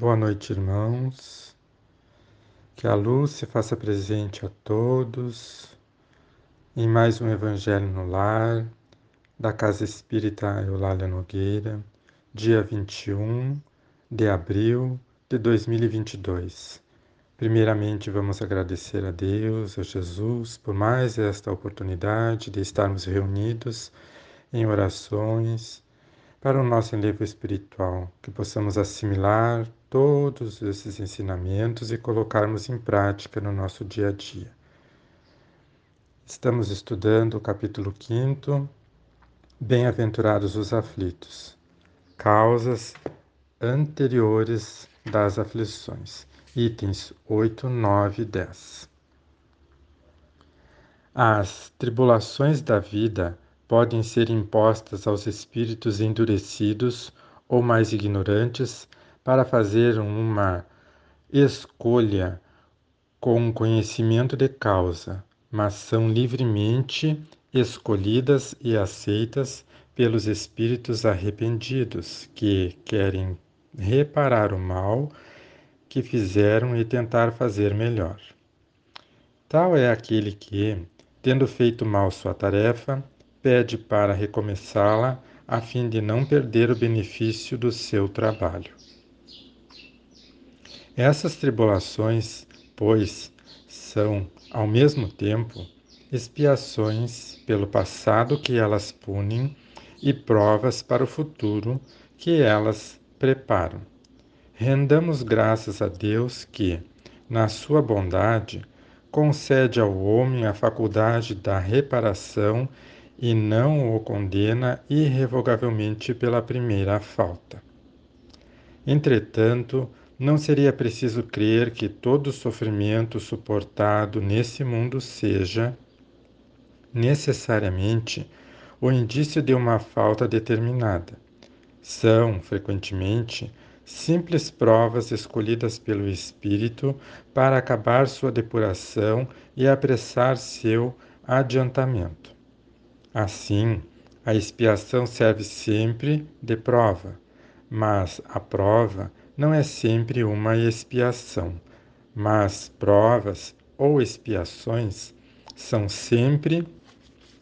Boa noite, irmãos. Que a luz se faça presente a todos em mais um Evangelho no Lar, da Casa Espírita Eulália Nogueira, dia 21 de abril de 2022. Primeiramente, vamos agradecer a Deus, a Jesus, por mais esta oportunidade de estarmos reunidos em orações para o nosso enlevo espiritual, que possamos assimilar todos esses ensinamentos e colocarmos em prática no nosso dia a dia. Estamos estudando o capítulo 5, Bem-aventurados os aflitos, causas anteriores das aflições, itens 8, 9 e 10. As tribulações da vida podem ser impostas aos espíritos endurecidos ou mais ignorantes para fazer uma escolha com conhecimento de causa, mas são livremente escolhidas e aceitas pelos espíritos arrependidos que querem reparar o mal que fizeram e tentar fazer melhor. Tal é aquele que, tendo feito mal sua tarefa, pede para recomeçá-la a fim de não perder o benefício do seu trabalho. Essas tribulações, pois, são, ao mesmo tempo, expiações pelo passado que elas punem e provas para o futuro que elas preparam. Rendamos graças a Deus que, na sua bondade, concede ao homem a faculdade da reparação e não o condena irrevogavelmente pela primeira falta. Entretanto, não seria preciso crer que todo sofrimento suportado nesse mundo seja necessariamente o indício de uma falta determinada. São, frequentemente, simples provas escolhidas pelo espírito para acabar sua depuração e apressar seu adiantamento. Assim, a expiação serve sempre de prova, mas a prova não é sempre uma expiação, mas provas ou expiações são sempre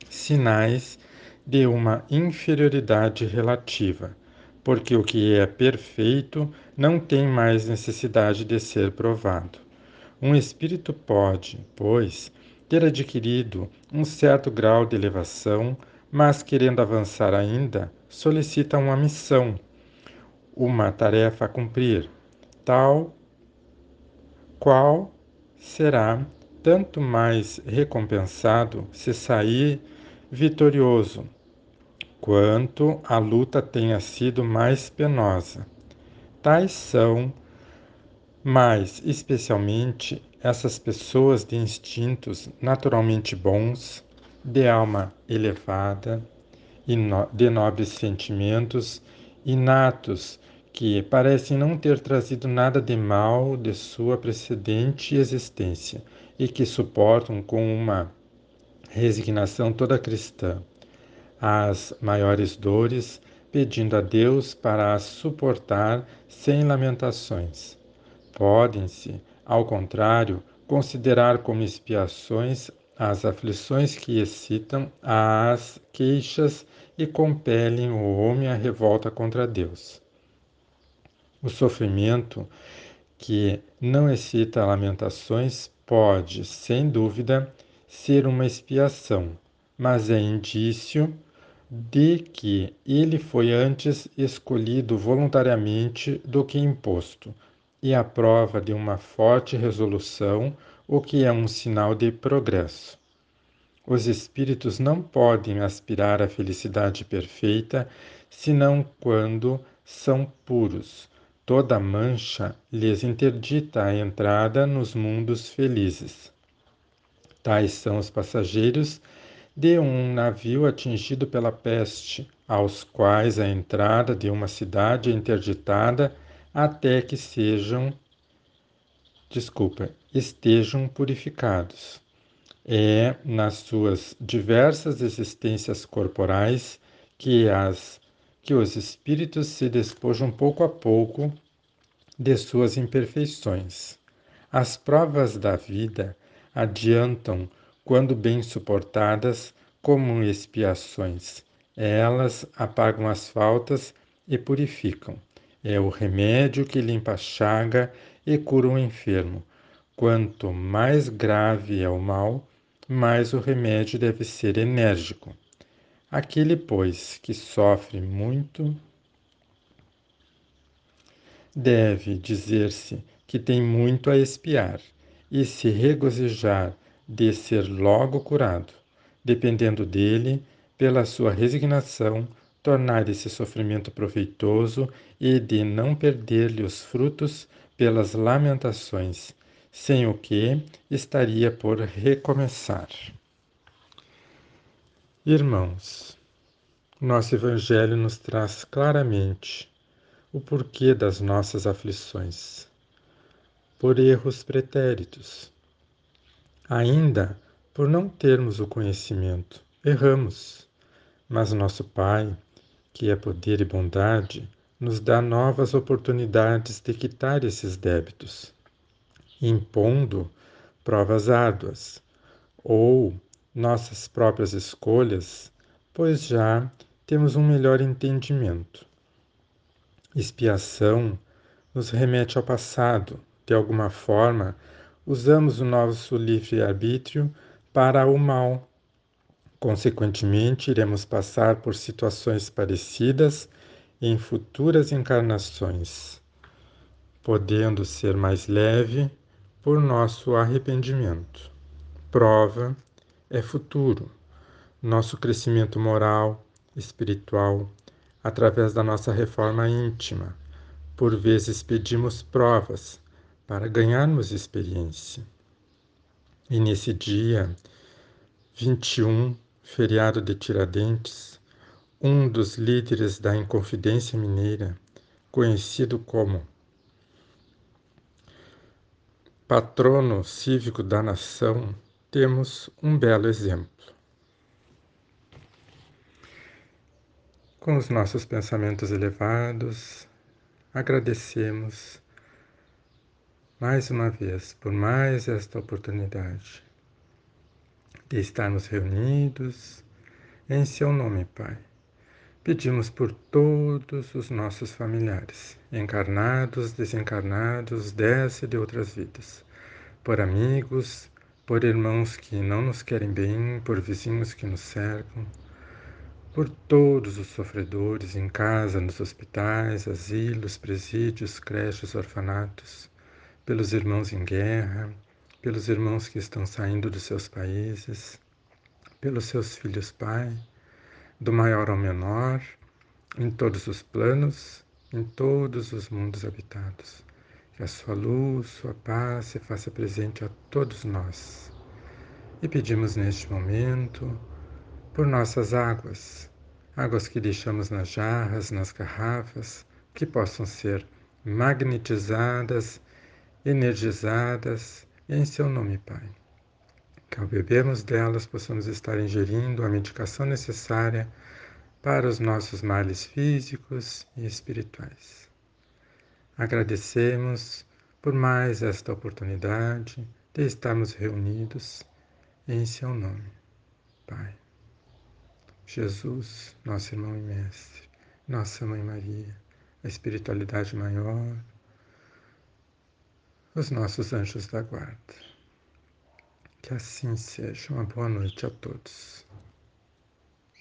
sinais de uma inferioridade relativa, porque o que é perfeito não tem mais necessidade de ser provado. Um espírito pode, pois, ter adquirido um certo grau de elevação, mas querendo avançar ainda, solicita uma missão, uma tarefa a cumprir, tal qual será tanto mais recompensado se sair vitorioso, quanto a luta tenha sido mais penosa. Tais são, mais especialmente, essas pessoas de instintos naturalmente bons, de alma elevada e de nobres sentimentos inatos que parecem não ter trazido nada de mal de sua precedente existência e que suportam com uma resignação toda cristã as maiores dores, pedindo a Deus para as suportar sem lamentações. Podem-se ao contrário, considerar como expiações as aflições que excitam as queixas e compelem o homem à revolta contra Deus. O sofrimento que não excita lamentações pode, sem dúvida, ser uma expiação, mas é indício de que ele foi antes escolhido voluntariamente do que imposto e a prova de uma forte resolução, o que é um sinal de progresso. Os espíritos não podem aspirar à felicidade perfeita senão quando são puros. Toda mancha lhes interdita a entrada nos mundos felizes. Tais são os passageiros de um navio atingido pela peste, aos quais a entrada de uma cidade é interditada até que sejam, desculpa, estejam purificados. É nas suas diversas existências corporais que as que os espíritos se despojam pouco a pouco de suas imperfeições. As provas da vida adiantam, quando bem suportadas, como expiações. Elas apagam as faltas e purificam. É o remédio que limpa a chaga e cura o enfermo. Quanto mais grave é o mal, mais o remédio deve ser enérgico. Aquele, pois, que sofre muito, deve dizer-se que tem muito a expiar e se regozijar de ser logo curado, dependendo dele, pela sua resignação, tornar esse sofrimento proveitoso e de não perder-lhe os frutos pelas lamentações, sem o que estaria por recomeçar. Irmãos, nosso Evangelho nos traz claramente o porquê das nossas aflições, por erros pretéritos. Ainda por não termos o conhecimento, erramos, mas nosso Pai, que é poder e bondade, nos dá novas oportunidades de quitar esses débitos, impondo provas árduas ou nossas próprias escolhas, pois já temos um melhor entendimento. Expiação nos remete ao passado. De alguma forma, usamos o nosso livre-arbítrio para o mal. Consequentemente, iremos passar por situações parecidas em futuras encarnações, podendo ser mais leve por nosso arrependimento. Prova é futuro, nosso crescimento moral, espiritual, através da nossa reforma íntima. Por vezes pedimos provas para ganharmos experiência. E nesse dia 21, feriado de Tiradentes, um dos líderes da Inconfidência Mineira, conhecido como patrono cívico da nação, temos um belo exemplo. Com os nossos pensamentos elevados, agradecemos mais uma vez por mais esta oportunidade de estarmos reunidos em Seu nome, Pai. Pedimos por todos os nossos familiares, encarnados, desencarnados, dessa e de outras vidas, por amigos, por irmãos que não nos querem bem, por vizinhos que nos cercam, por todos os sofredores em casa, nos hospitais, asilos, presídios, creches, orfanatos, pelos irmãos em guerra, pelos irmãos que estão saindo dos seus países, pelos seus filhos, Pai, do maior ao menor, em todos os planos, em todos os mundos habitados. Que a sua luz, sua paz se faça presente a todos nós. E pedimos neste momento por nossas águas, águas que deixamos nas jarras, nas garrafas, que possam ser magnetizadas, energizadas em seu nome, Pai. Que ao bebermos delas possamos estar ingerindo a medicação necessária para os nossos males físicos e espirituais. Agradecemos por mais esta oportunidade de estarmos reunidos em Seu nome, Pai. Jesus, nosso irmão e mestre, nossa Mãe Maria, a espiritualidade maior, os nossos anjos da guarda. Que assim seja. Uma boa noite a todos.